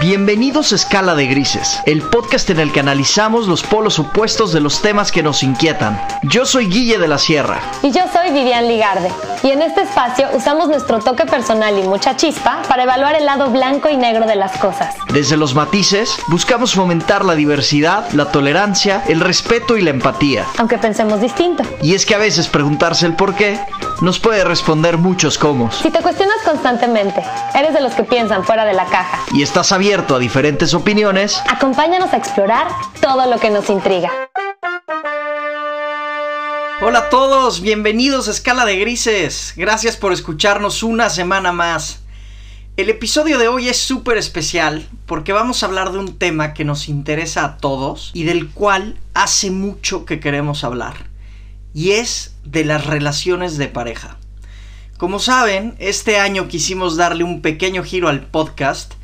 Bienvenidos a Escala de Grises, el podcast en el que analizamos los polos opuestos de los temas que nos inquietan. Yo soy Guille de la Sierra. Y yo soy Vivian Ligarde. Y en este espacio usamos nuestro toque personal y mucha chispa para evaluar el lado blanco y negro de las cosas. Desde los matices, buscamos fomentar la diversidad, la tolerancia, el respeto y la empatía. Aunque pensemos distinto. Y es que a veces preguntarse el por qué nos puede responder muchos cómo. Si te cuestionas constantemente, eres de los que piensan fuera de la caja. Y estás abierto a diferentes opiniones. Acompáñanos a explorar todo lo que nos intriga. Hola a todos, bienvenidos a Escala de Grises. Gracias por escucharnos una semana más. El episodio de hoy es súper especial porque vamos a hablar de un tema que nos interesa a todos y del cual hace mucho que queremos hablar. Y es de las relaciones de pareja. Como saben, este año quisimos darle un pequeño giro al podcast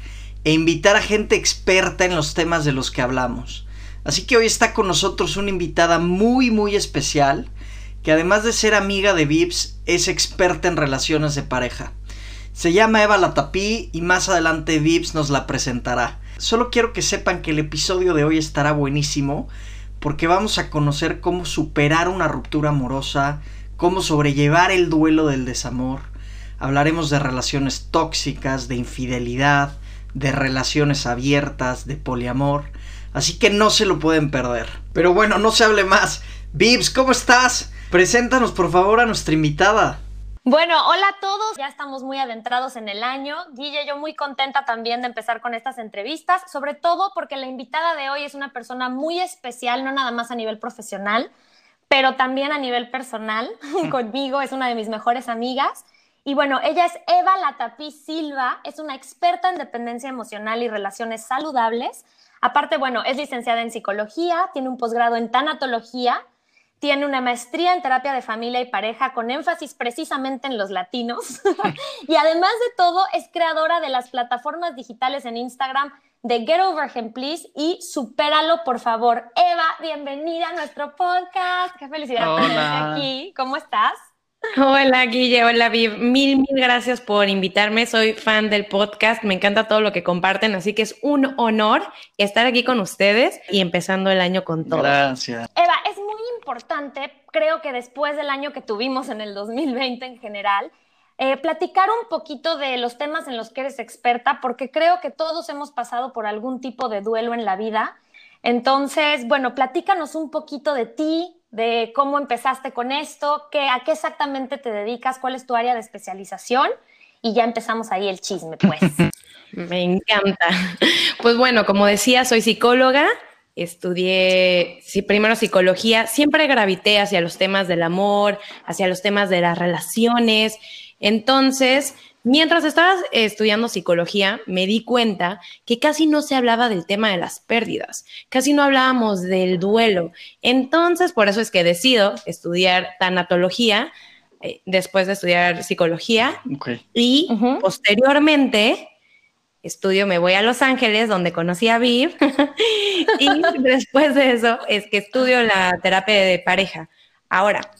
e invitar a gente experta en los temas de los que hablamos. Así que hoy está con nosotros una invitada muy muy especial que además de ser amiga de Vips es experta en relaciones de pareja. Se llama Eva Latapí y más adelante Vips nos la presentará. Solo quiero que sepan que el episodio de hoy estará buenísimo porque vamos a conocer cómo superar una ruptura amorosa, cómo sobrellevar el duelo del desamor. Hablaremos de relaciones tóxicas, de infidelidad, de relaciones abiertas, de poliamor. Así que no se lo pueden perder. Pero bueno, no se hable más. Vips, ¿cómo estás? Preséntanos por favor a nuestra invitada. Bueno, hola a todos. Ya estamos muy adentrados en el año. Guille, yo muy contenta también de empezar con estas entrevistas, sobre todo porque la invitada de hoy es una persona muy especial, no nada más a nivel profesional, pero también a nivel personal. Conmigo es una de mis mejores amigas. Y bueno, ella es Eva Latapí Silva, es una experta en dependencia emocional y relaciones saludables. Aparte, bueno, es licenciada en psicología, tiene un posgrado en tanatología tiene una maestría en terapia de familia y pareja con énfasis precisamente en los latinos. y además de todo, es creadora de las plataformas digitales en Instagram de Get Over Him Please y Supéralo, por favor. Eva, bienvenida a nuestro podcast. Qué felicidad tenerte aquí. ¿Cómo estás? Hola Guille, hola Viv. Mil, mil gracias por invitarme. Soy fan del podcast, me encanta todo lo que comparten, así que es un honor estar aquí con ustedes y empezando el año con todo. Gracias. Eva, es muy importante, creo que después del año que tuvimos en el 2020 en general, eh, platicar un poquito de los temas en los que eres experta, porque creo que todos hemos pasado por algún tipo de duelo en la vida. Entonces, bueno, platícanos un poquito de ti, de cómo empezaste con esto, qué, a qué exactamente te dedicas, cuál es tu área de especialización y ya empezamos ahí el chisme, pues. Me encanta. Pues bueno, como decía, soy psicóloga, estudié primero psicología, siempre gravité hacia los temas del amor, hacia los temas de las relaciones. Entonces, Mientras estaba estudiando psicología, me di cuenta que casi no se hablaba del tema de las pérdidas, casi no hablábamos del duelo. Entonces, por eso es que decido estudiar tanatología eh, después de estudiar psicología y posteriormente estudio, me voy a Los Ángeles, donde conocí a Viv, y después de eso es que estudio la terapia de pareja. Ahora,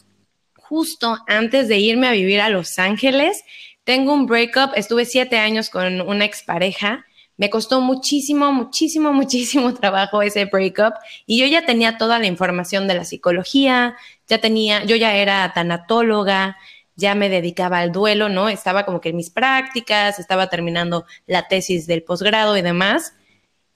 justo antes de irme a vivir a Los Ángeles, tengo un breakup, estuve siete años con una expareja. Me costó muchísimo, muchísimo, muchísimo trabajo ese breakup y yo ya tenía toda la información de la psicología, ya tenía, yo ya era tanatóloga, ya me dedicaba al duelo, ¿no? Estaba como que en mis prácticas, estaba terminando la tesis del posgrado y demás.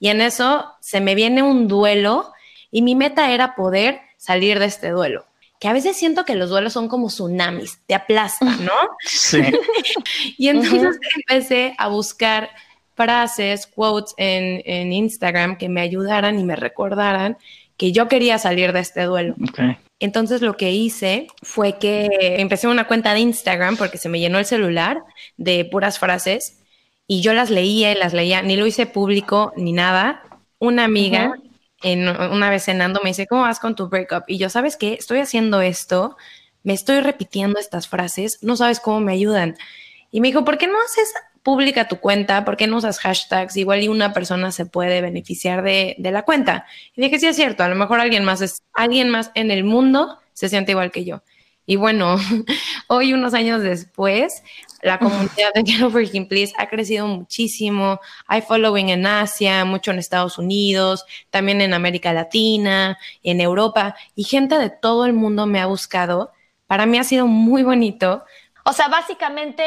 Y en eso se me viene un duelo y mi meta era poder salir de este duelo que a veces siento que los duelos son como tsunamis, te aplastan, ¿no? Sí. y entonces empecé a buscar frases, quotes en, en, Instagram que me ayudaran y me recordaran que yo quería salir de este duelo. Entonces lo que hice fue que empecé una cuenta de Instagram porque se me llenó el celular de puras frases y yo las leía y las leía, ni lo hice público ni nada. Una amiga en, una vez cenando me dice, ¿cómo vas con tu breakup? Y yo, ¿sabes qué? Estoy haciendo esto, me estoy repitiendo estas frases, no sabes cómo me ayudan. Y me dijo, ¿por qué no haces pública tu cuenta? ¿Por qué no usas hashtags? Igual y una persona se puede beneficiar de, de la cuenta. Y dije, sí es cierto, a lo mejor alguien más, es, alguien más en el mundo se siente igual que yo. Y bueno, hoy unos años después, La comunidad de Get Over Him Please ha crecido muchísimo. Hay following en Asia, mucho en Estados Unidos, también en América Latina, en Europa, y gente de todo el mundo me ha buscado. Para mí ha sido muy bonito. O sea, básicamente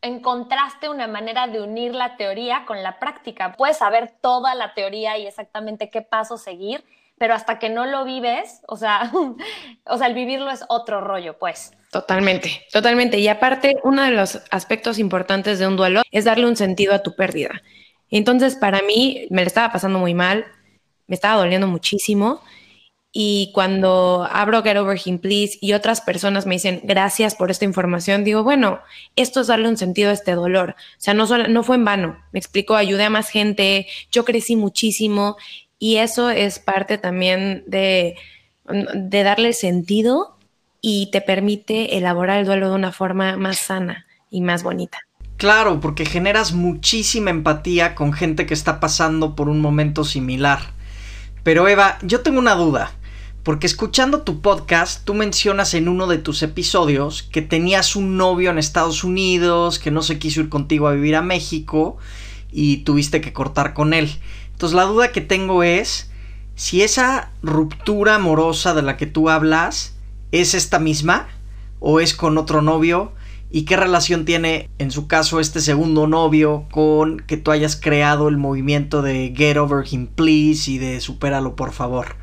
encontraste una manera de unir la teoría con la práctica. Puedes saber toda la teoría y exactamente qué paso seguir, pero hasta que no lo vives, o sea, o sea, el vivirlo es otro rollo, pues. Totalmente, totalmente. Y aparte, uno de los aspectos importantes de un duelo es darle un sentido a tu pérdida. Entonces, para mí, me lo estaba pasando muy mal, me estaba doliendo muchísimo. Y cuando abro Get Over Him Please y otras personas me dicen gracias por esta información, digo, bueno, esto es darle un sentido a este dolor. O sea, no, solo, no fue en vano. Me explico, ayudé a más gente, yo crecí muchísimo y eso es parte también de, de darle sentido y te permite elaborar el duelo de una forma más sana y más bonita. Claro, porque generas muchísima empatía con gente que está pasando por un momento similar. Pero Eva, yo tengo una duda, porque escuchando tu podcast, tú mencionas en uno de tus episodios que tenías un novio en Estados Unidos, que no se quiso ir contigo a vivir a México y tuviste que cortar con él. Entonces la duda que tengo es si esa ruptura amorosa de la que tú hablas es esta misma o es con otro novio y qué relación tiene en su caso este segundo novio con que tú hayas creado el movimiento de Get Over Him Please y de Supéralo por favor.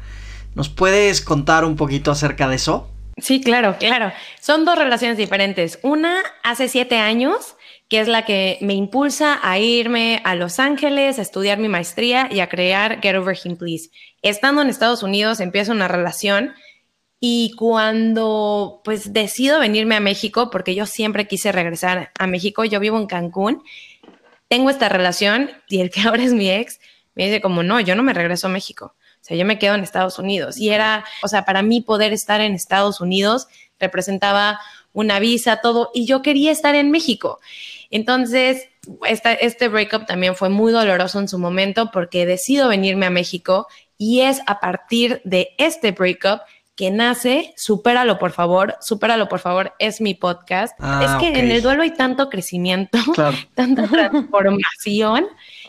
¿Nos puedes contar un poquito acerca de eso? Sí, claro, claro. Son dos relaciones diferentes. Una hace siete años que es la que me impulsa a irme a Los Ángeles, a estudiar mi maestría y a crear Get Over Him Please. Estando en Estados Unidos empiezo una relación y cuando pues decido venirme a México, porque yo siempre quise regresar a México, yo vivo en Cancún, tengo esta relación y el que ahora es mi ex me dice como, no, yo no me regreso a México. O sea, yo me quedo en Estados Unidos. Y era, o sea, para mí poder estar en Estados Unidos representaba una visa, todo, y yo quería estar en México. Entonces, este breakup también fue muy doloroso en su momento porque decido venirme a México y es a partir de este breakup que nace, supéralo por favor, supéralo por favor, es mi podcast. Ah, es que en el duelo hay tanto crecimiento, tanta transformación,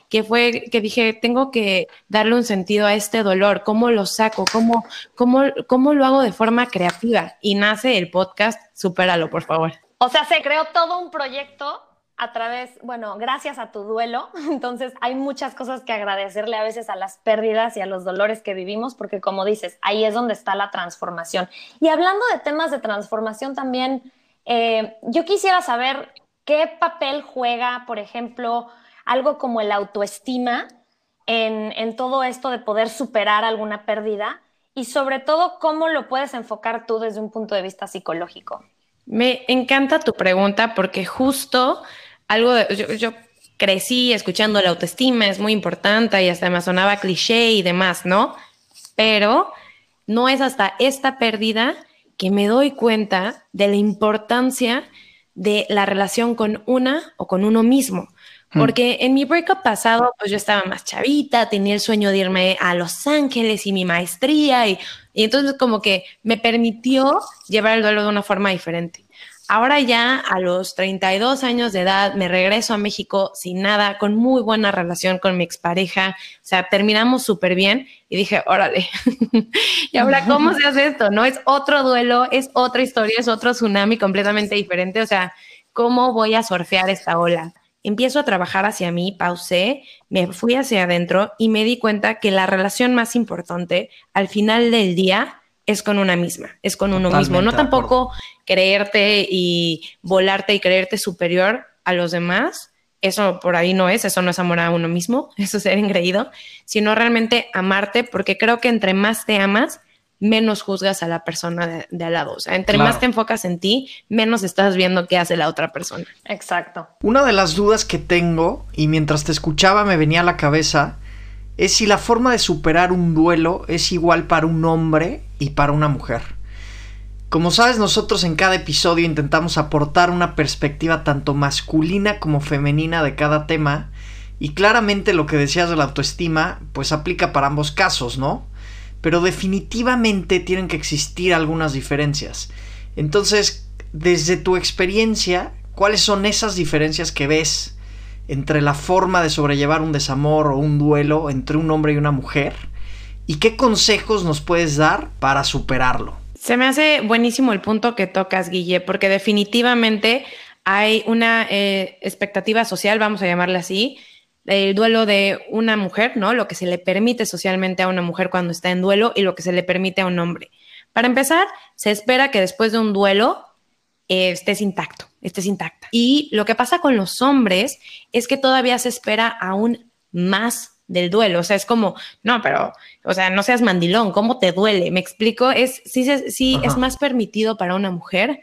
que fue que dije, tengo que darle un sentido a este dolor, cómo lo saco, cómo, cómo, cómo lo hago de forma creativa. Y nace el podcast, supéralo por favor. O sea, se creó todo un proyecto a través, bueno, gracias a tu duelo. Entonces hay muchas cosas que agradecerle a veces a las pérdidas y a los dolores que vivimos, porque como dices, ahí es donde está la transformación. Y hablando de temas de transformación también, eh, yo quisiera saber qué papel juega, por ejemplo, algo como el autoestima en, en todo esto de poder superar alguna pérdida y sobre todo cómo lo puedes enfocar tú desde un punto de vista psicológico. Me encanta tu pregunta porque justo algo de, yo, crecí escuchando la autoestima, es muy importante y hasta me sonaba cliché y demás, ¿no? Pero no es hasta esta pérdida que me doy cuenta de la importancia de la relación con una o con uno mismo. Hmm. Porque en mi breakup pasado, pues yo estaba más chavita, tenía el sueño de irme a Los Ángeles y mi maestría, y, y entonces como que me permitió llevar el duelo de una forma diferente. Ahora ya a los 32 años de edad me regreso a México sin nada, con muy buena relación con mi expareja, o sea, terminamos súper bien y dije, órale, y ahora cómo se hace esto, ¿no? Es otro duelo, es otra historia, es otro tsunami completamente diferente, o sea, ¿cómo voy a surfear esta ola? Empiezo a trabajar hacia mí, pausé, me fui hacia adentro y me di cuenta que la relación más importante al final del día es con una misma, es con uno mismo. No tampoco creerte y volarte y creerte superior a los demás. Eso por ahí no es, eso no es amor a uno mismo, eso es ser engreído, sino realmente amarte, porque creo que entre más te amas, menos juzgas a la persona de, al lado. O sea, entre más te enfocas en ti, menos estás viendo qué hace la otra persona. Exacto. Una de las dudas que tengo, y mientras te escuchaba me venía a la cabeza, es si la forma de superar un duelo es igual para un hombre y para una mujer. Como sabes, nosotros en cada episodio intentamos aportar una perspectiva tanto masculina como femenina de cada tema, y claramente lo que decías de la autoestima, pues aplica para ambos casos, ¿no? Pero definitivamente tienen que existir algunas diferencias. Entonces, desde tu experiencia, ¿Cuáles son esas diferencias que ves entre la forma de sobrellevar un desamor o un duelo entre un hombre y una mujer? ¿Y qué consejos nos puedes dar para superarlo? Se me hace buenísimo el punto que tocas, Guille, porque definitivamente hay una eh, expectativa social, vamos a llamarla así, el duelo de una mujer, ¿no? Lo que se le permite socialmente a una mujer cuando está en duelo y lo que se le permite a un hombre. Para empezar, se espera que después de un duelo estés intacto, estés intacta. Y lo que pasa con los hombres es que todavía se espera aún más del duelo. O sea, es como, no, pero, o sea, no seas mandilón, ¿cómo te duele? Me explico, es, sí, sí es más permitido para una mujer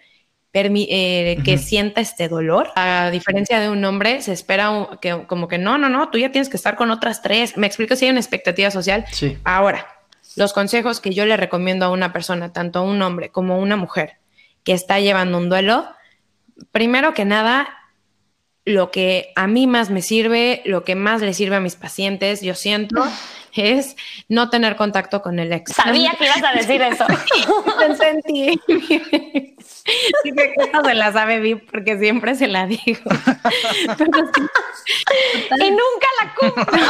eh, que sienta este dolor. A diferencia de un hombre, se espera que como que no, no, no, tú ya tienes que estar con otras tres. Me explico si hay una expectativa social. Sí. Ahora, los consejos que yo le recomiendo a una persona, tanto a un hombre como a una mujer que está llevando un duelo, primero que nada, lo que a mí más me sirve, lo que más le sirve a mis pacientes, yo siento, es no tener contacto con el ex. Sabía que ibas a decir eso. sentí. Sí, que esta se la sabe bien porque siempre se la digo. y nunca la cumplo.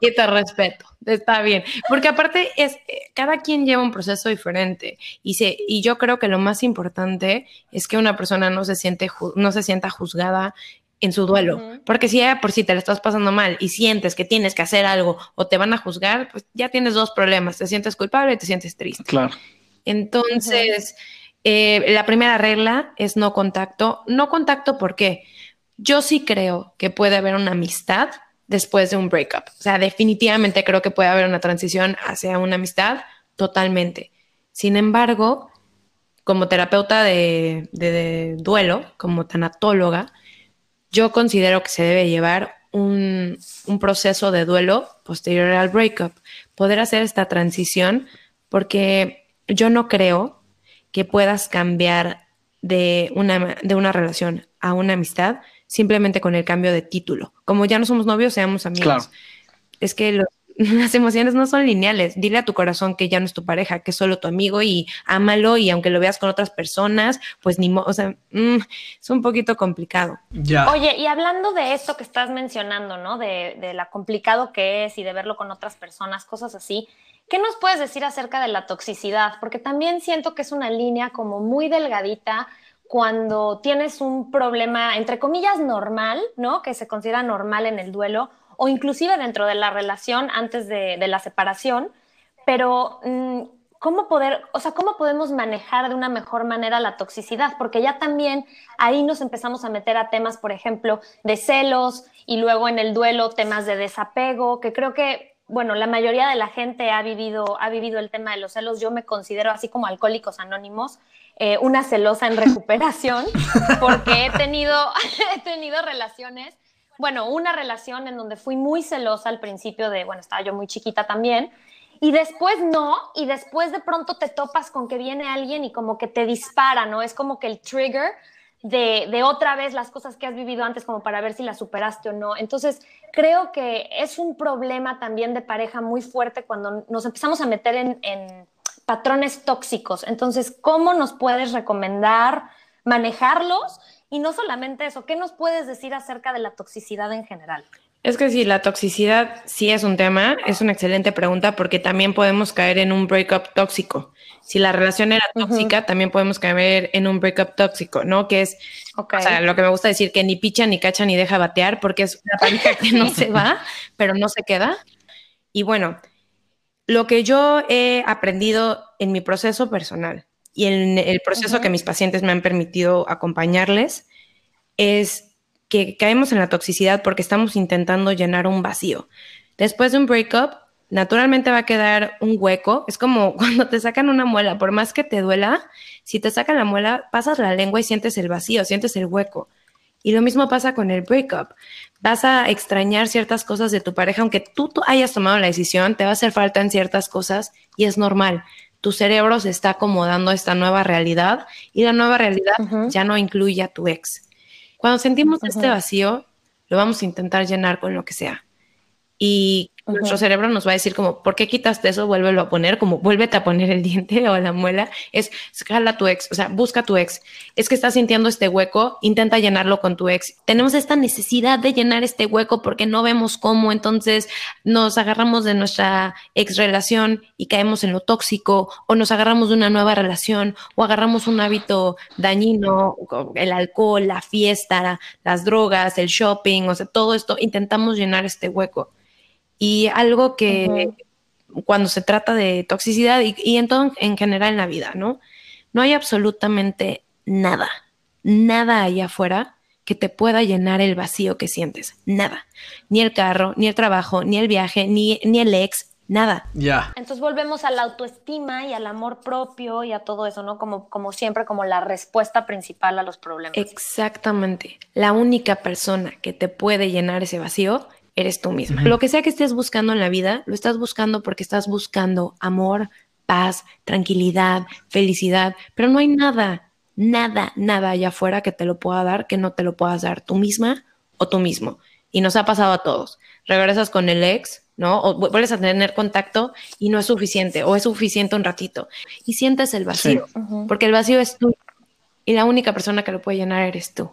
Y te respeto, está bien. Porque aparte es, cada quien lleva un proceso diferente y, se, y yo creo que lo más importante es que una persona no se, siente, no se sienta juzgada en su duelo. Porque si ya por si te la estás pasando mal y sientes que tienes que hacer algo o te van a juzgar, pues ya tienes dos problemas. Te sientes culpable y te sientes triste. Claro. Entonces, eh, la primera regla es no contacto. No contacto porque yo sí creo que puede haber una amistad después de un breakup. O sea, definitivamente creo que puede haber una transición hacia una amistad totalmente. Sin embargo, como terapeuta de, duelo, como tanatóloga, yo considero que se debe llevar un, proceso de duelo posterior al breakup, poder hacer esta transición, porque yo no creo que puedas cambiar de una, de una relación a una amistad simplemente con el cambio de título. Como ya no somos novios, seamos amigos. Es que las emociones no son lineales. Dile a tu corazón que ya no es tu pareja, que es solo tu amigo y ámalo y aunque lo veas con otras personas, pues ni modo, o sea, mm, es un poquito complicado. Ya. Oye, y hablando de esto que estás mencionando, ¿no? De, de lo complicado que es y de verlo con otras personas, cosas así. ¿Qué nos puedes decir acerca de la toxicidad? Porque también siento que es una línea como muy delgadita cuando tienes un problema, entre comillas, normal, ¿no? Que se considera normal en el duelo o inclusive dentro de la relación antes de, la separación, pero mm, ¿cómo poder, o sea, cómo podemos manejar de una mejor manera la toxicidad? Porque ya también ahí nos empezamos a meter a temas, por ejemplo, de celos y luego en el duelo temas de desapego, que creo que bueno, la mayoría de la gente ha vivido, ha vivido el tema de los celos. Yo me considero, así como alcohólicos anónimos, eh, una celosa en recuperación, porque he tenido, he tenido relaciones bueno, una relación en donde fui muy celosa al principio de, bueno, estaba yo muy chiquita también, y después no, y después de pronto te topas con que viene alguien y como que te dispara, ¿no? Es como que el trigger de, de, otra vez las cosas que has vivido antes como para ver si las superaste o no. Entonces, creo que es un problema también de pareja muy fuerte cuando nos empezamos a meter en, en patrones tóxicos. Entonces, ¿cómo nos puedes recomendar manejarlos? Y no solamente eso, ¿qué nos puedes decir acerca de la toxicidad en general? Es que sí, la toxicidad sí es un tema, es una excelente pregunta porque también podemos caer en un breakup tóxico. Si la relación era tóxica, también podemos caer en un breakup tóxico, ¿no? Que es, o sea, lo que me gusta decir, que ni picha, ni cacha, ni deja batear, porque es una pareja que no se va, pero no se queda. Y bueno, lo que yo he aprendido en mi proceso personal y en el proceso que mis pacientes me han permitido acompañarles es que caemos en la toxicidad porque estamos intentando llenar un vacío. Después de un breakup, naturalmente va a quedar un hueco. Es como cuando te sacan una muela, por más que te duela, si te sacan la muela, pasas la lengua y sientes el vacío, sientes el hueco. Y lo mismo pasa con el breakup. Vas a extrañar ciertas cosas de tu pareja, aunque tú, hayas tomado la decisión, te va a hacer falta en ciertas cosas y es normal tu cerebro se está acomodando a esta nueva realidad y la nueva realidad ya no incluye a tu ex. Cuando sentimos este vacío, lo vamos a intentar llenar con lo que sea. Y nuestro cerebro nos va a decir como, ¿por qué quitaste eso? Vuélvelo a poner, como vuélvete a poner el diente o la muela. Es, jala a tu ex, o sea, busca a tu ex. Es que estás sintiendo este hueco, intenta llenarlo con tu ex. Tenemos esta necesidad de llenar este hueco porque no vemos cómo, entonces nos agarramos de nuestra ex relación y caemos en lo tóxico, o nos agarramos de una nueva relación, o agarramos un hábito dañino, el alcohol, la fiesta, las drogas, el shopping, o sea, todo esto, intentamos llenar este hueco. Y algo que cuando se trata de toxicidad y, en todo en general en la vida, ¿no? No hay absolutamente nada, nada allá afuera que te pueda llenar el vacío que sientes. Nada. Ni el carro, ni el trabajo, ni el viaje, ni, ni el ex, nada. Ya. Entonces volvemos a la autoestima y al amor propio y a todo eso, ¿no? Como, como siempre, como la respuesta principal a los problemas. Exactamente. La única persona que te puede llenar ese vacío eres tú misma. Lo que sea que estés buscando en la vida, lo estás buscando porque estás buscando amor, paz, tranquilidad, felicidad, pero no hay nada, nada, nada allá afuera que te lo pueda dar que no te lo puedas dar tú misma o tú mismo. Y nos ha pasado a todos. Regresas con el ex, ¿no? O vuelves a tener contacto y no es suficiente, o es suficiente un ratito. Y sientes el vacío, porque el vacío es tú. Y la única persona que lo puede llenar eres tú.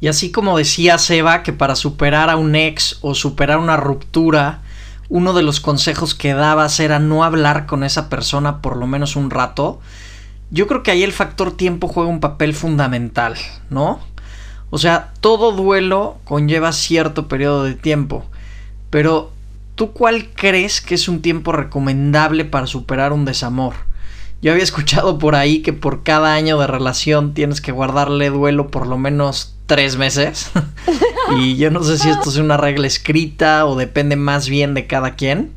Y así como decía Seba que para superar a un ex o superar una ruptura, uno de los consejos que dabas era no hablar con esa persona por lo menos un rato, yo creo que ahí el factor tiempo juega un papel fundamental, ¿no? O sea, todo duelo conlleva cierto periodo de tiempo, pero ¿tú cuál crees que es un tiempo recomendable para superar un desamor? Yo había escuchado por ahí que por cada año de relación tienes que guardarle duelo por lo menos tres meses. y yo no sé si esto es una regla escrita o depende más bien de cada quien.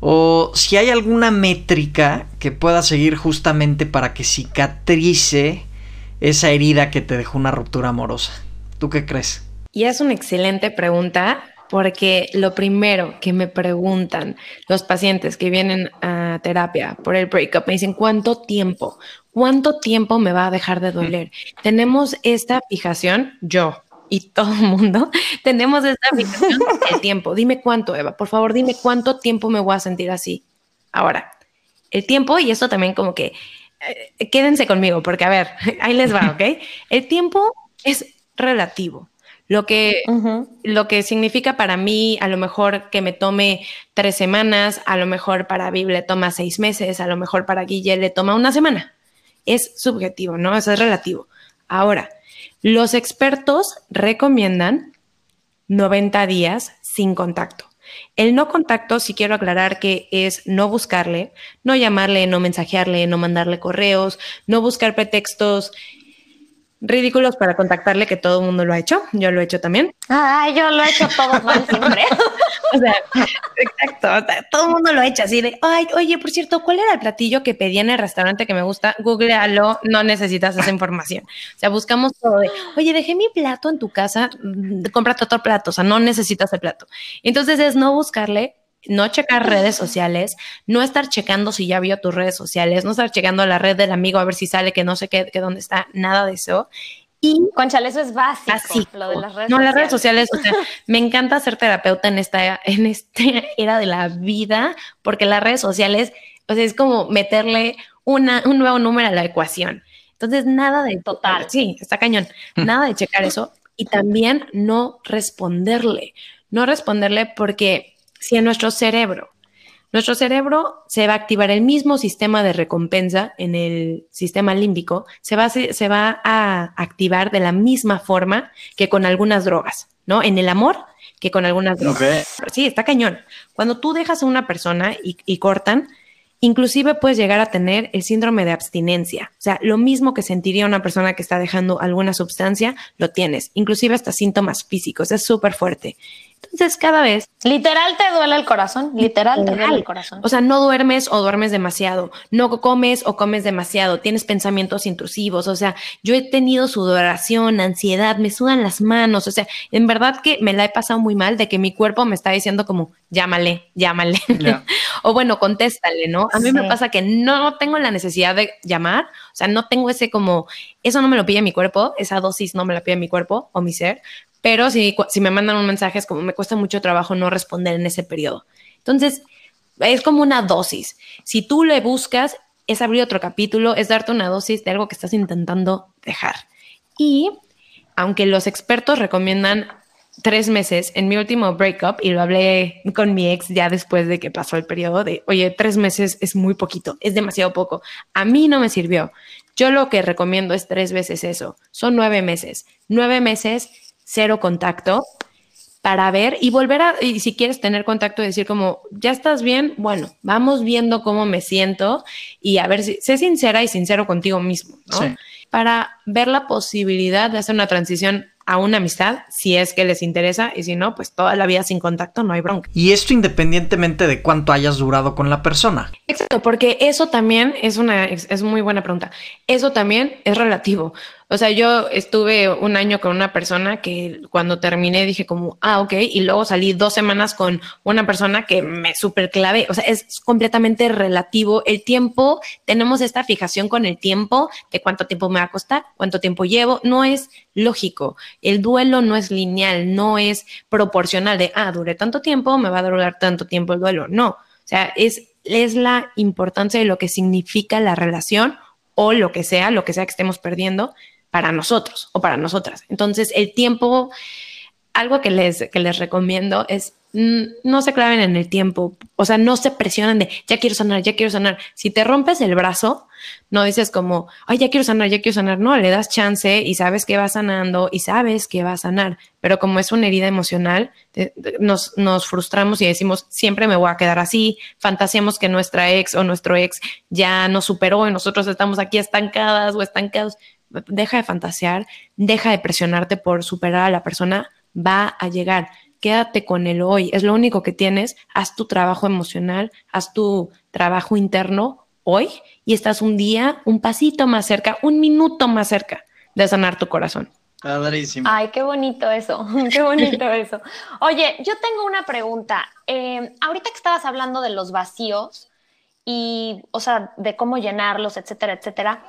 O si hay alguna métrica que pueda seguir justamente para que cicatrice esa herida que te dejó una ruptura amorosa. ¿Tú qué crees? Y es una excelente pregunta porque lo primero que me preguntan los pacientes que vienen a terapia por el breakup, me dicen, ¿cuánto tiempo? ¿Cuánto tiempo me va a dejar de doler? Tenemos esta fijación, yo y todo el mundo, tenemos esta fijación el tiempo. Dime cuánto, Eva, por favor, dime cuánto tiempo me voy a sentir así. Ahora, el tiempo, y esto también como que, eh, quédense conmigo, porque a ver, ahí les va, ¿ok? El tiempo es relativo. Lo que, lo que significa para mí, a lo mejor que me tome tres semanas, a lo mejor para Viv le toma seis meses, a lo mejor para Guille le toma una semana. Es subjetivo, ¿no? Eso es relativo. Ahora, los expertos recomiendan 90 días sin contacto. El no contacto, si quiero aclarar que es no buscarle, no llamarle, no mensajearle, no mandarle correos, no buscar pretextos ridículos para contactarle, que todo el mundo lo ha hecho. Yo lo he hecho también. Ay, yo lo he hecho todo mal siempre. o sea, exacto. todo el mundo lo ha hecho así de, ay, oye, por cierto, ¿cuál era el platillo que pedí en el restaurante que me gusta? Googlealo, no necesitas esa información. O sea, buscamos todo de, oye, dejé mi plato en tu casa, mm, cómprate otro plato, o sea, no necesitas el plato. Entonces es no buscarle, no checar redes sociales, no estar checando si ya vio tus redes sociales, no estar checando la red del amigo a ver si sale que no sé qué, que dónde está, nada de eso. Y Conchale, eso es básico, Lo de las redes no, las redes sociales, o sea, me encanta ser terapeuta en esta, en esta era de la vida, porque las redes sociales, o sea, es como meterle una, un nuevo número a la ecuación. Entonces, nada de total. Sí, está cañón. Nada de checar eso. Y también no responderle. No responderle porque si en nuestro cerebro, nuestro cerebro se va a activar el mismo sistema de recompensa en el sistema límbico, se va, a, se va a activar de la misma forma que con algunas drogas, ¿no? En el amor que con algunas drogas. Sí, está cañón. Cuando tú dejas a una persona y, y cortan, Inclusive puedes llegar a tener el síndrome de abstinencia. O sea, lo mismo que sentiría una persona que está dejando alguna sustancia, lo tienes. Inclusive hasta síntomas físicos. Es súper fuerte. Entonces, cada vez. Literal te duele el corazón. Literal, te duele el corazón. O sea, no duermes o duermes demasiado. No comes o comes demasiado. Tienes pensamientos intrusivos. O sea, yo he tenido sudoración, ansiedad, me sudan las manos. O sea, en verdad que me la he pasado muy mal de que mi cuerpo me está diciendo como, llámale, llámale. o bueno, contéstale, ¿no? A mí me pasa que no tengo la necesidad de llamar. O sea, no tengo ese como, eso no me lo pide mi cuerpo, esa dosis no me la pide mi cuerpo o mi ser, pero si, si me mandan un mensaje es como me cuesta mucho trabajo no responder en ese periodo. Entonces, es como una dosis. Si tú le buscas, es abrir otro capítulo, es darte una dosis de algo que estás intentando dejar. Y aunque los expertos recomiendan tres meses en mi último breakup y lo hablé con mi ex ya después de que pasó el periodo de, oye, tres meses es muy poquito, es demasiado poco. A mí no me sirvió. Yo lo que recomiendo es tres veces eso. Son nueve meses. Nueve meses, cero contacto para ver y volver a, y si quieres tener contacto, decir como, ya estás bien, bueno, vamos viendo cómo me siento y a ver si, sé sincera y sincero contigo mismo, ¿no? Para ver la posibilidad de hacer una transición a una amistad, si es que les interesa, y si no, pues toda la vida sin contacto no hay bronca. Y esto independientemente de cuánto hayas durado con la persona. Exacto, porque eso también es una, es muy buena pregunta. Eso también es relativo. O sea, yo estuve un año con una persona que cuando terminé dije como, ah, ok, y luego salí dos semanas con una persona que me súper clave. O sea, es completamente relativo. El tiempo, tenemos esta fijación con el tiempo de cuánto tiempo me va a costar, cuánto tiempo llevo. No es lógico. El duelo no es lineal, no es proporcional de, ah, duré tanto tiempo, me va a durar tanto tiempo el duelo. No. O sea, es, es la importancia de lo que significa la relación o lo que sea, lo que sea que estemos perdiendo para nosotros o para nosotras. Entonces, el tiempo, algo que les, que les recomiendo es mm, no se claven en el tiempo, o sea, no se presionen de ya quiero sanar, ya quiero sanar. Si te rompes el brazo, no dices como, ay, ya quiero sanar, ya quiero sanar. No, le das chance y sabes que va sanando y sabes que va a sanar. Pero como es una herida emocional, nos, nos frustramos y decimos, siempre me voy a quedar así. Fantaseamos que nuestra ex o nuestro ex ya nos superó y nosotros estamos aquí estancadas o estancados deja de fantasear, deja de presionarte por superar a la persona, va a llegar. Quédate con el hoy, es lo único que tienes. Haz tu trabajo emocional, haz tu trabajo interno hoy y estás un día, un pasito más cerca, un minuto más cerca de sanar tu corazón. Padrísimo. Ay, qué bonito eso, qué bonito eso. Oye, yo tengo una pregunta. Eh, ahorita que estabas hablando de los vacíos y, o sea, de cómo llenarlos, etcétera, etcétera,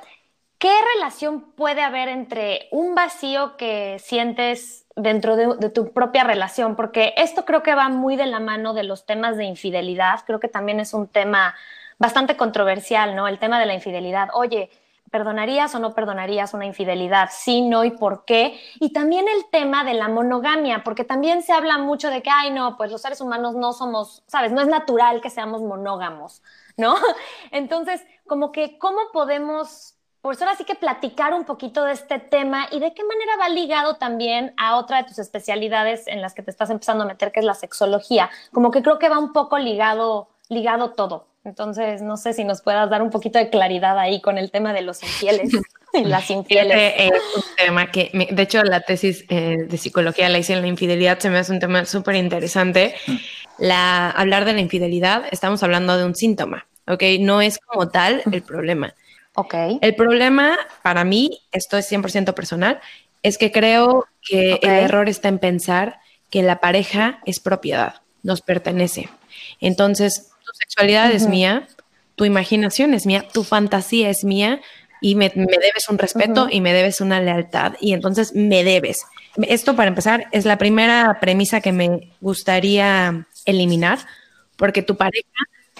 ¿Qué relación puede haber entre un vacío que sientes dentro de, tu propia relación? Porque esto creo que va muy de la mano de los temas de infidelidad. Creo que también es un tema bastante controversial, ¿no? El tema de la infidelidad. Oye, ¿perdonarías o no perdonarías una infidelidad? Sí, no y por qué. Y también el tema de la monogamia, porque también se habla mucho de que, ay, no, pues los seres humanos no somos, sabes, no es natural que seamos monógamos, ¿no? Entonces, como que, ¿cómo podemos pues ahora sí que platicar un poquito de este tema y de qué manera va ligado también a otra de tus especialidades en las que te estás empezando a meter, que es la sexología. Como que creo que va un poco ligado, ligado todo. Entonces, no sé si nos puedas dar un poquito de claridad ahí con el tema de los infieles y las infieles. Este es un tema que, de hecho, la tesis eh, de psicología la hice en la infidelidad, se me hace un tema súper interesante. La, hablar de la infidelidad, estamos hablando de un síntoma, ¿ok? No es como tal el problema. El problema para mí, esto es 100% personal, es que creo que el error está en pensar que la pareja es propiedad, nos pertenece. Entonces, tu sexualidad es mía, tu imaginación es mía, tu fantasía es mía y me, debes un respeto y me debes una lealtad y entonces me debes. Esto para empezar es la primera premisa que me gustaría eliminar porque tu pareja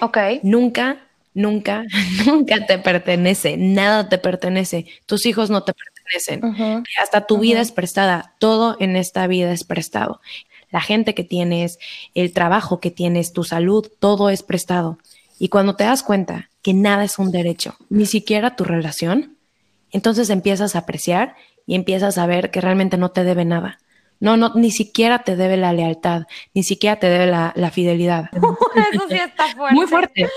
okay. nunca nunca, nunca te pertenece, nada te pertenece, tus hijos no te pertenecen, hasta tu vida es prestada, todo en esta vida es prestado. La gente que tienes, el trabajo que tienes, tu salud, todo es prestado. Y cuando te das cuenta que nada es un derecho, ni siquiera tu relación, entonces empiezas a apreciar y empiezas a ver que realmente no te debe nada. No, no, ni siquiera te debe la lealtad, ni siquiera te debe la, fidelidad. Eso sí está fuerte. Muy fuerte.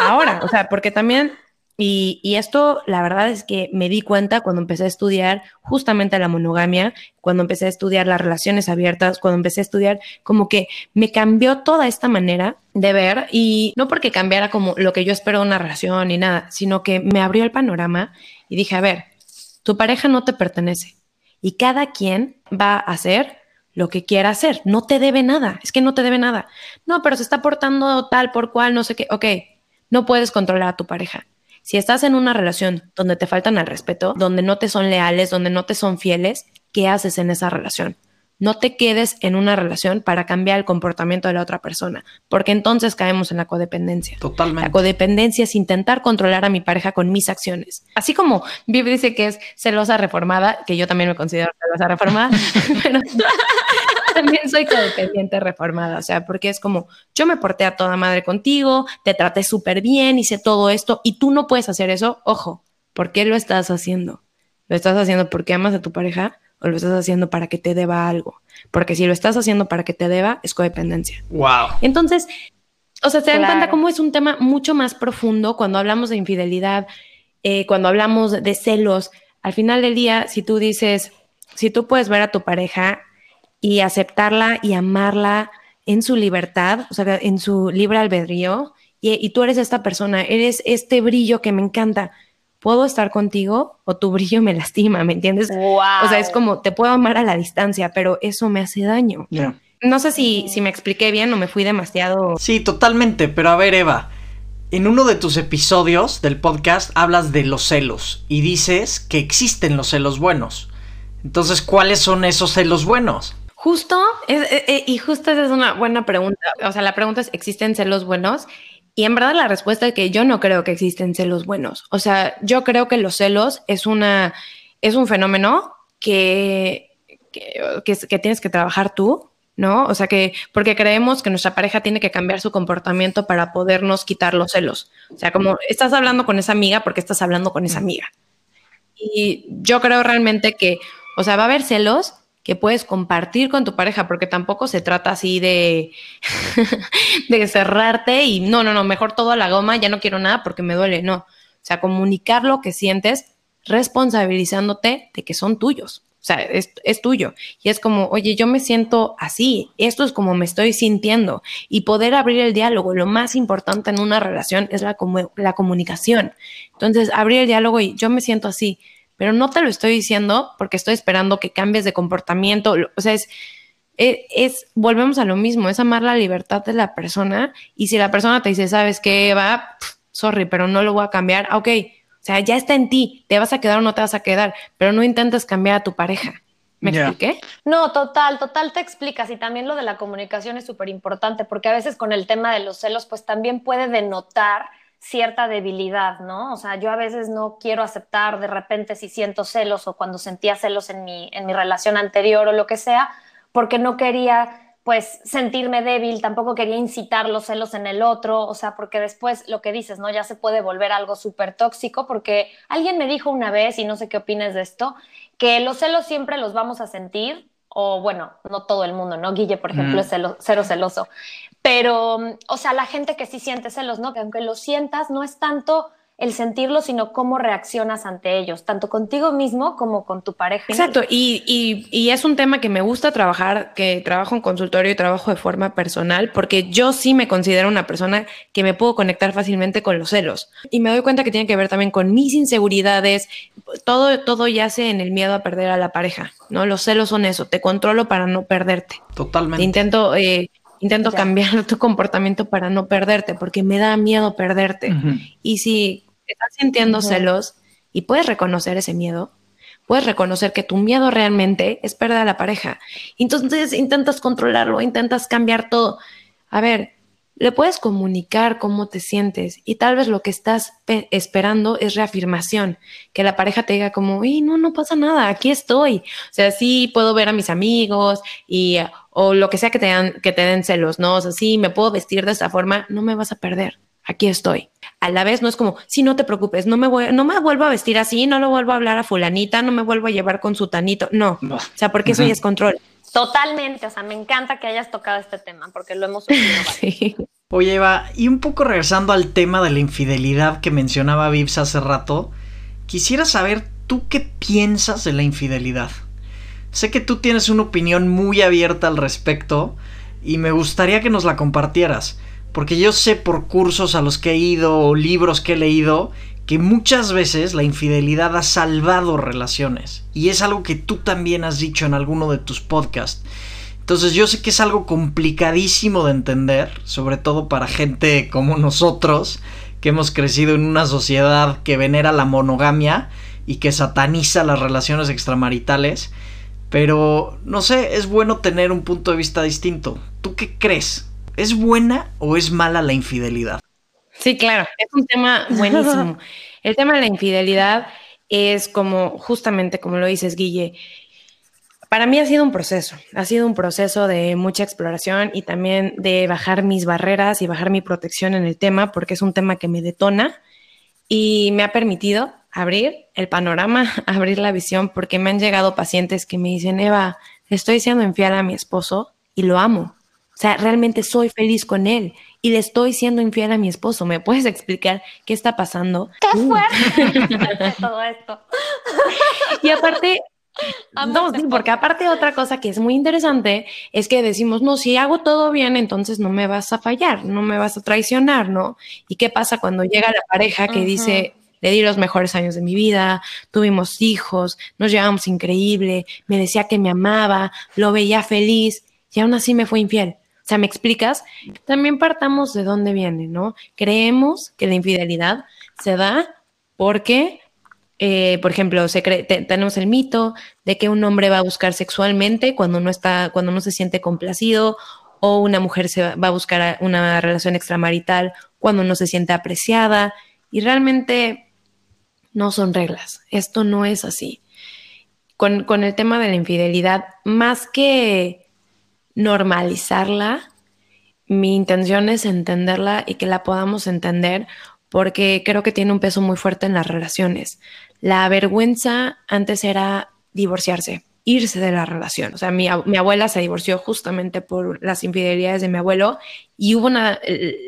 Ahora, o sea, porque también, y, y, esto la verdad es que me di cuenta cuando empecé a estudiar justamente la monogamia, cuando empecé a estudiar las relaciones abiertas, cuando empecé a estudiar, como que me cambió toda esta manera de ver y no porque cambiara como lo que yo espero de una relación ni nada, sino que me abrió el panorama y dije, a ver, tu pareja no te pertenece y cada quien va a hacer lo que quiera hacer. No te debe nada, es que no te debe nada. No, pero se está portando tal por cual, no sé qué. Ok, no puedes controlar a tu pareja. Si estás en una relación donde te faltan al respeto, donde no te son leales, donde no te son fieles, ¿qué haces en esa relación? No te quedes en una relación para cambiar el comportamiento de la otra persona, porque entonces caemos en la codependencia. Totalmente. La codependencia es intentar controlar a mi pareja con mis acciones. Así como Viv dice que es celosa reformada, que yo también me considero celosa reformada, pero también soy codependiente reformada, o sea, porque es como yo me porté a toda madre contigo, te traté súper bien, hice todo esto y tú no puedes hacer eso, ojo, ¿por qué lo estás haciendo? ¿Lo estás haciendo porque amas a tu pareja? O lo estás haciendo para que te deba algo. Porque si lo estás haciendo para que te deba, es codependencia. Wow. Entonces, o sea, se dan cuenta cómo es un tema mucho más profundo cuando hablamos de infidelidad, eh, cuando hablamos de celos. Al final del día, si tú dices, si tú puedes ver a tu pareja y aceptarla y amarla en su libertad, o sea, en su libre albedrío, y, y tú eres esta persona, eres este brillo que me encanta, puedo estar contigo o tu brillo me lastima, ¿me entiendes? O sea, es como te puedo amar a la distancia, pero eso me hace daño. No sé si, si me expliqué bien o me fui demasiado. Sí, totalmente, pero a ver, Eva. En uno de tus episodios del podcast hablas de los celos y dices que existen los celos buenos. Entonces, ¿cuáles son esos celos buenos? Justo, eh, eh, y justo esa es una buena pregunta. O sea, la pregunta es, ¿existen celos buenos? Y en verdad la respuesta es que yo no creo que existen celos buenos. O sea, yo creo que los celos es una es un fenómeno que, que, tienes que trabajar tú, ¿no? O sea que, porque creemos que nuestra pareja tiene que cambiar su comportamiento para podernos quitar los celos. O sea, como estás hablando con esa amiga porque estás hablando con esa amiga. Y yo creo realmente que, o sea, va a haber celos que puedes compartir con tu pareja, porque tampoco se trata así de, de cerrarte y no, no, no, mejor todo a la goma, ya no quiero nada porque me duele, no. O sea, comunicar lo que sientes responsabilizándote de que son tuyos. O sea, es, es, tuyo. Y es como, oye, yo me siento así, esto es como me estoy sintiendo. Y poder abrir el diálogo, lo más importante en una relación es la, la comunicación. Entonces, abrir el diálogo y yo me siento así pero no te lo estoy diciendo porque estoy esperando que cambies de comportamiento. O sea, es, e, es, volvemos a lo mismo, es amar la libertad de la persona. Y si la persona te dice, ¿sabes qué, va? Sorry, pero no lo voy a cambiar. Ok, o sea, ya está en ti, te vas a quedar o no te vas a quedar, pero no intentes cambiar a tu pareja. ¿Me expliqué? No, total, total te explicas. Y también lo de la comunicación es súper importante, porque a veces con el tema de los celos, pues también puede denotar cierta debilidad, ¿no? O sea, yo a veces no quiero aceptar de repente si siento celos o cuando sentía celos en mi, en mi relación anterior o lo que sea, porque no quería pues sentirme débil, tampoco quería incitar los celos en el otro, o sea, porque después lo que dices, ¿no? Ya se puede volver algo súper tóxico, porque alguien me dijo una vez, y no sé qué opinas de esto, que los celos siempre los vamos a sentir, o bueno, no todo el mundo, ¿no? Guille, por ejemplo, es cero celoso, pero, o sea, la gente que sí siente celos, ¿no? Que aunque lo sientas, no es tanto el sentirlo, sino cómo reaccionas ante ellos, tanto contigo mismo como con tu pareja. Exacto, y, y, y, es un tema que me gusta trabajar, que trabajo en consultorio y trabajo de forma personal, porque yo sí me considero una persona que me puedo conectar fácilmente con los celos. Y me doy cuenta que tiene que ver también con mis inseguridades, todo, todo yace en el miedo a perder a la pareja, ¿no? Los celos son eso, te controlo para no perderte. Totalmente. intento... Eh, Intento cambiar tu comportamiento para no perderte, porque me da miedo perderte. Y si estás sintiendo celos y puedes reconocer ese miedo, puedes reconocer que tu miedo realmente es perder a la pareja. Entonces intentas controlarlo, intentas cambiar todo. A ver, le puedes comunicar cómo te sientes y tal vez lo que estás esperando es reafirmación, que la pareja te diga como, y no, no pasa nada, aquí estoy. O sea, sí puedo ver a mis amigos y o lo que sea que te, dan, que te den celos, ¿no? O sea, sí, me puedo vestir de esta forma, no me vas a perder. Aquí estoy. A la vez no es como, sí, no te preocupes, no me voy, no me vuelvo a vestir así, no lo vuelvo a hablar a fulanita, no me vuelvo a llevar con su tanito. No. O sea, porque eso ya es control. Totalmente, o sea, me encanta que hayas tocado este tema porque lo hemos sí. Oye, Eva, y un poco regresando al tema de la infidelidad que mencionaba Vips hace rato, quisiera saber tú qué piensas de la infidelidad. Sé que tú tienes una opinión muy abierta al respecto y me gustaría que nos la compartieras, porque yo sé por cursos a los que he ido o libros que he leído que muchas veces la infidelidad ha salvado relaciones. Y es algo que tú también has dicho en alguno de tus podcasts. Entonces yo sé que es algo complicadísimo de entender, sobre todo para gente como nosotros, que hemos crecido en una sociedad que venera la monogamia y que sataniza las relaciones extramaritales. Pero, no sé, es bueno tener un punto de vista distinto. ¿Tú qué crees? ¿Es buena o es mala la infidelidad? Sí, claro, es un tema buenísimo. El tema de la infidelidad es como, justamente como lo dices, Guille, para mí ha sido un proceso, ha sido un proceso de mucha exploración y también de bajar mis barreras y bajar mi protección en el tema, porque es un tema que me detona y me ha permitido abrir el panorama, abrir la visión, porque me han llegado pacientes que me dicen, Eva, estoy siendo infiel a mi esposo y lo amo. O sea, realmente soy feliz con él y le estoy siendo infiel a mi esposo. ¿Me puedes explicar qué está pasando? ¡Qué fuerte todo esto! y aparte, no, porque aparte otra cosa que es muy interesante es que decimos, no, si hago todo bien, entonces no me vas a fallar, no me vas a traicionar, ¿no? ¿Y qué pasa cuando llega la pareja que dice, le di los mejores años de mi vida, tuvimos hijos, nos llevamos increíble, me decía que me amaba, lo veía feliz y aún así me fue infiel? O sea, ¿me explicas? También partamos de dónde viene, ¿no? Creemos que la infidelidad se da porque eh, por ejemplo, se tenemos el mito de que un hombre va a buscar sexualmente cuando no está, cuando no se siente complacido, o una mujer se va, a buscar una relación extramarital cuando no se siente apreciada, y realmente no son reglas. Esto no es así. Con, con el tema de la infidelidad, más que normalizarla, mi intención es entenderla y que la podamos entender porque creo que tiene un peso muy fuerte en las relaciones. La vergüenza antes era divorciarse, irse de la relación. O sea, mi, abuela se divorció justamente por las infidelidades de mi abuelo y hubo una,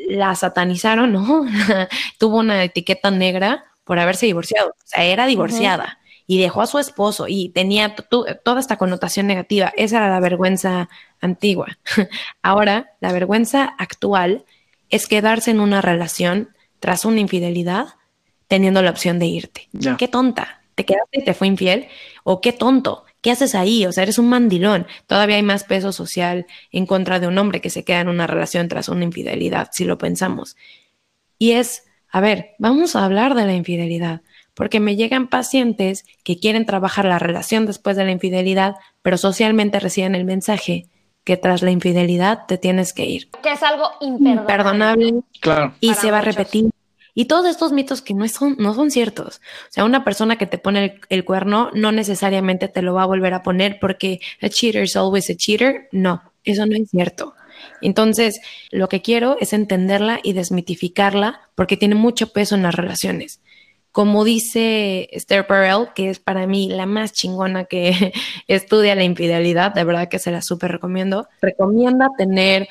la satanizaron, ¿no? Tuvo una etiqueta negra por haberse divorciado. O sea, era divorciada. Y dejó a su esposo y tenía toda esta connotación negativa. Esa era la vergüenza antigua. Ahora, la vergüenza actual es quedarse en una relación tras una infidelidad teniendo la opción de irte. Qué tonta. ¿Te quedaste y te fue infiel? ¿O qué tonto? ¿Qué haces ahí? O sea, eres un mandilón. Todavía hay más peso social en contra de un hombre que se queda en una relación tras una infidelidad, si lo pensamos. Y es, a ver, vamos a hablar de la infidelidad, porque me llegan pacientes que quieren trabajar la relación después de la infidelidad, pero socialmente reciben el mensaje que tras la infidelidad te tienes que ir. Que es algo imperdonable. Claro. Y se va a repetir y todos estos mitos que no son, no son ciertos. O sea, una persona que te pone el, cuerno no necesariamente te lo va a volver a poner porque a cheater is always a cheater. No, eso no es cierto. Entonces, lo que quiero es entenderla y desmitificarla porque tiene mucho peso en las relaciones. Como dice Esther Perel, que es para mí la más chingona que estudia la infidelidad, de verdad que se la súper recomiendo, recomienda tener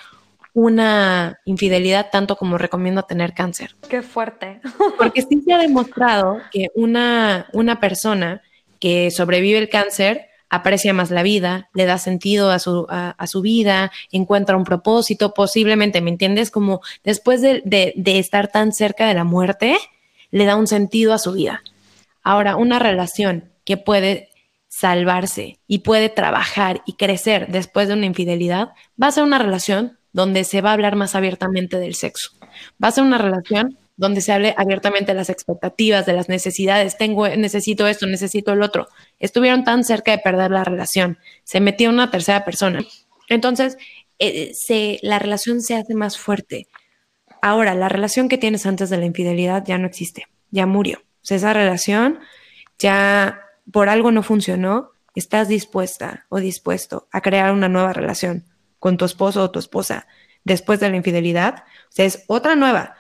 una infidelidad tanto como recomiendo tener cáncer. Qué fuerte. Porque sí se ha demostrado que una, una persona que sobrevive el cáncer aprecia más la vida, le da sentido a su, a, su vida, encuentra un propósito, posiblemente, ¿me entiendes? Como después de, de estar tan cerca de la muerte, le da un sentido a su vida. Ahora, una relación que puede salvarse y puede trabajar y crecer después de una infidelidad, va a ser una relación donde se va a hablar más abiertamente del sexo. Va a ser una relación donde se hable abiertamente de las expectativas, de las necesidades. Tengo, necesito esto, necesito el otro. Estuvieron tan cerca de perder la relación. Se metió una tercera persona. Entonces, eh, la relación se hace más fuerte. Ahora, la relación que tienes antes de la infidelidad ya no existe, ya murió. O sea, esa relación ya por algo no funcionó. Estás dispuesta o dispuesto a crear una nueva relación con tu esposo o tu esposa después de la infidelidad, o sea, es otra nueva.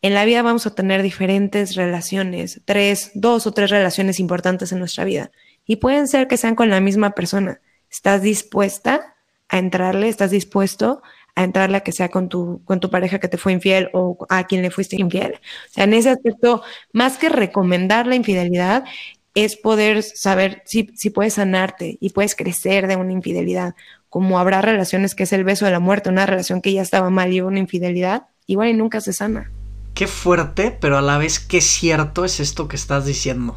En la vida vamos a tener diferentes relaciones, tres, dos o tres relaciones importantes en nuestra vida. Y pueden ser que sean con la misma persona. ¿Estás dispuesta a entrarle? ¿Estás dispuesto a entrarle a que sea con tu, con tu pareja que te fue infiel o a quien le fuiste infiel? O sea, en ese aspecto, más que recomendar la infidelidad, es poder saber si, si puedes sanarte y puedes crecer de una infidelidad como habrá relaciones que es el beso de la muerte, una relación que ya estaba mal y una infidelidad, igual y nunca se sana. Qué fuerte, pero a la vez qué cierto es esto que estás diciendo.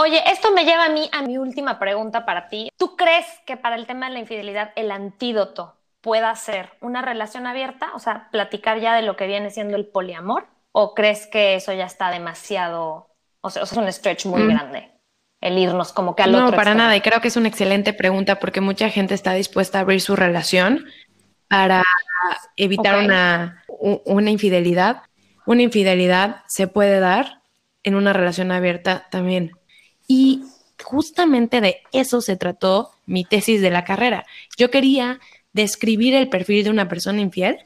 Oye, esto me lleva a mí a mi última pregunta para ti. ¿Tú crees que para el tema de la infidelidad el antídoto pueda ser una relación abierta? O sea, platicar ya de lo que viene siendo el poliamor. ¿O crees que eso ya está demasiado, o sea, es un stretch muy mm. grande? el irnos como que al no, otro. No, para nada. Y creo que es una excelente pregunta porque mucha gente está dispuesta a abrir su relación para evitar una, una infidelidad. Una infidelidad se puede dar en una relación abierta también. Y justamente de eso se trató mi tesis de la carrera. Yo quería describir el perfil de una persona infiel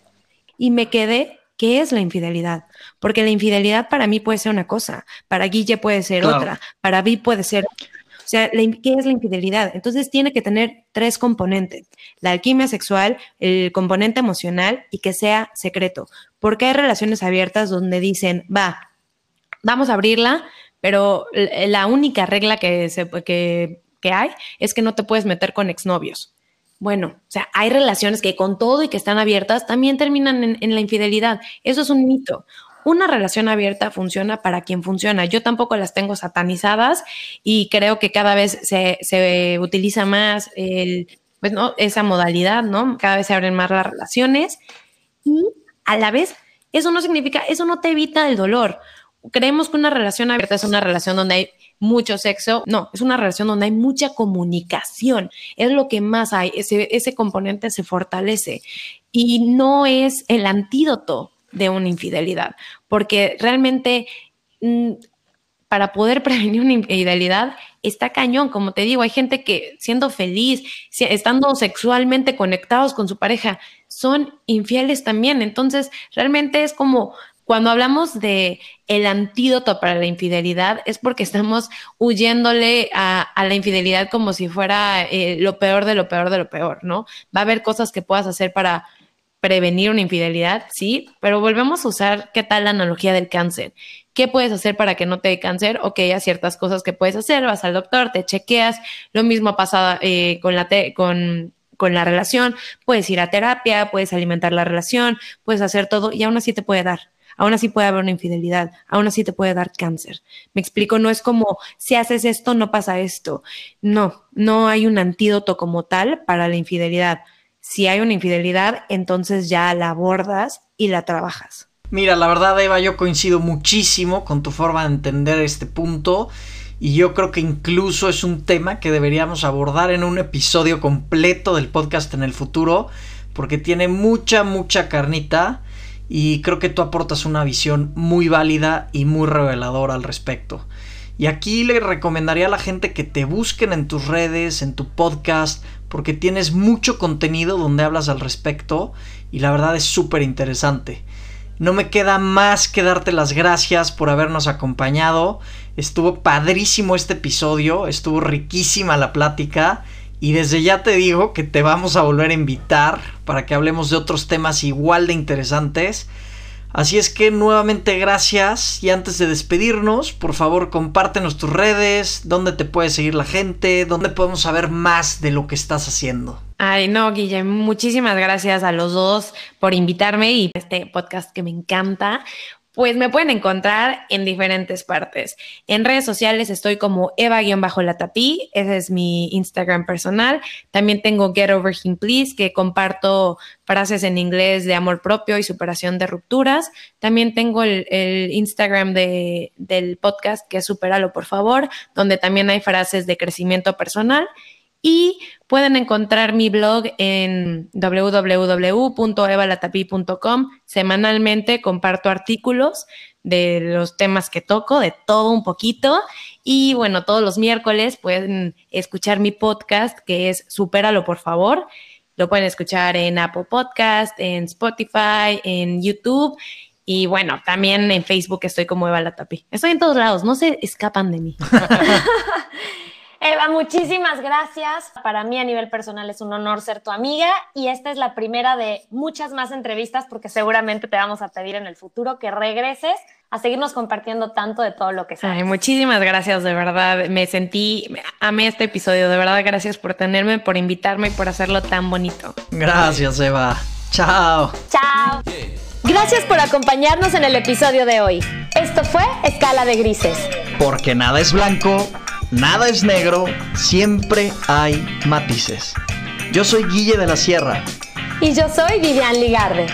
y me quedé qué es la infidelidad, porque la infidelidad para mí puede ser una cosa, para Guille puede ser otra, para mí puede ser o sea, ¿qué es la infidelidad? Entonces tiene que tener tres componentes, la alquimia sexual, el componente emocional y que sea secreto, porque hay relaciones abiertas donde dicen, va, vamos a abrirla, pero la única regla que, se, que, que hay es que no te puedes meter con exnovios. Bueno, o sea, hay relaciones que con todo y que están abiertas también terminan en, la infidelidad. Eso es un mito una relación abierta funciona para quien funciona. Yo tampoco las tengo satanizadas y creo que cada vez se, utiliza más pues, esa modalidad, ¿no? Cada vez se abren más las relaciones y a la vez eso no significa, eso no te evita el dolor. Creemos que una relación abierta es una relación donde hay mucho sexo. No, es una relación donde hay mucha comunicación. Es lo que más hay. Ese, ese componente se fortalece y no es el antídoto de una infidelidad, porque realmente mm, para poder prevenir una infidelidad está cañón, como te digo, hay gente que siendo feliz, estando sexualmente conectados con su pareja, son infieles también. Entonces, realmente es como cuando hablamos de el antídoto para la infidelidad es porque estamos huyéndole a, la infidelidad como si fuera eh, lo peor de lo peor de lo peor, ¿no? Va a haber cosas que puedas hacer para prevenir una infidelidad, sí, pero volvemos a usar qué tal la analogía del cáncer. ¿Qué puedes hacer para que no te dé cáncer? Ok, hay ciertas cosas que puedes hacer, vas al doctor, te chequeas, lo mismo pasa eh, con, la con, con la relación, puedes ir a terapia, puedes alimentar la relación, puedes hacer todo y aún así te puede dar aún así puede haber una infidelidad, aún así te puede dar cáncer. Me explico, no es como si haces esto, no pasa esto. No, no hay un antídoto como tal para la infidelidad. Si hay una infidelidad, entonces ya la abordas y la trabajas. Mira, la verdad, Eva, yo coincido muchísimo con tu forma de entender este punto. Y yo creo que incluso es un tema que deberíamos abordar en un episodio completo del podcast en el futuro. Porque tiene mucha, mucha carnita y creo que tú aportas una visión muy válida y muy reveladora al respecto. Y aquí le recomendaría a la gente que te busquen en tus redes, en tu podcast, porque tienes mucho contenido donde hablas al respecto y la verdad es súper interesante. No me queda más que darte las gracias por habernos acompañado. Estuvo padrísimo este episodio, estuvo riquísima la plática y desde ya te digo que te vamos a volver a invitar para que hablemos de otros temas igual de interesantes. Así es que nuevamente gracias y antes de despedirnos, por favor compártenos tus redes, dónde te puede seguir la gente, dónde podemos saber más de lo que estás haciendo. Ay, no, Guille, muchísimas gracias a los dos por invitarme y este podcast que me encanta. Pues me pueden encontrar en diferentes partes. En redes sociales estoy como Eva-Latapí, ese es mi Instagram personal. También tengo Get Over Him Please, que comparto frases en inglés de amor propio y superación de rupturas. También tengo el, Instagram del podcast, que es Superalo, por favor, donde también hay frases de crecimiento personal. Y pueden encontrar mi blog en www.evalatapi.com. Semanalmente comparto artículos de los temas que toco, de todo un poquito. Y bueno, todos los miércoles pueden escuchar mi podcast que es Supéralo, por favor. Lo pueden escuchar en Apple Podcast, en Spotify, en YouTube. Y bueno, también en Facebook estoy como Eva Latapi. Estoy en todos lados, no se escapan de mí. Eva, muchísimas gracias. Para mí a nivel personal es un honor ser tu amiga y esta es la primera de muchas más entrevistas porque seguramente te vamos a pedir en el futuro que regreses a seguirnos compartiendo tanto de todo lo que sabes. Ay, muchísimas gracias, de verdad. Me sentí, amé este episodio, de verdad, gracias por tenerme, por invitarme y por hacerlo tan bonito. Gracias, Eva. Chao. Chao. Gracias por acompañarnos en el episodio de hoy. Esto fue Escala de Grises. Porque nada es blanco Nada es negro, siempre hay matices. Yo soy Guille de la Sierra. Y yo soy Vivian Ligarde.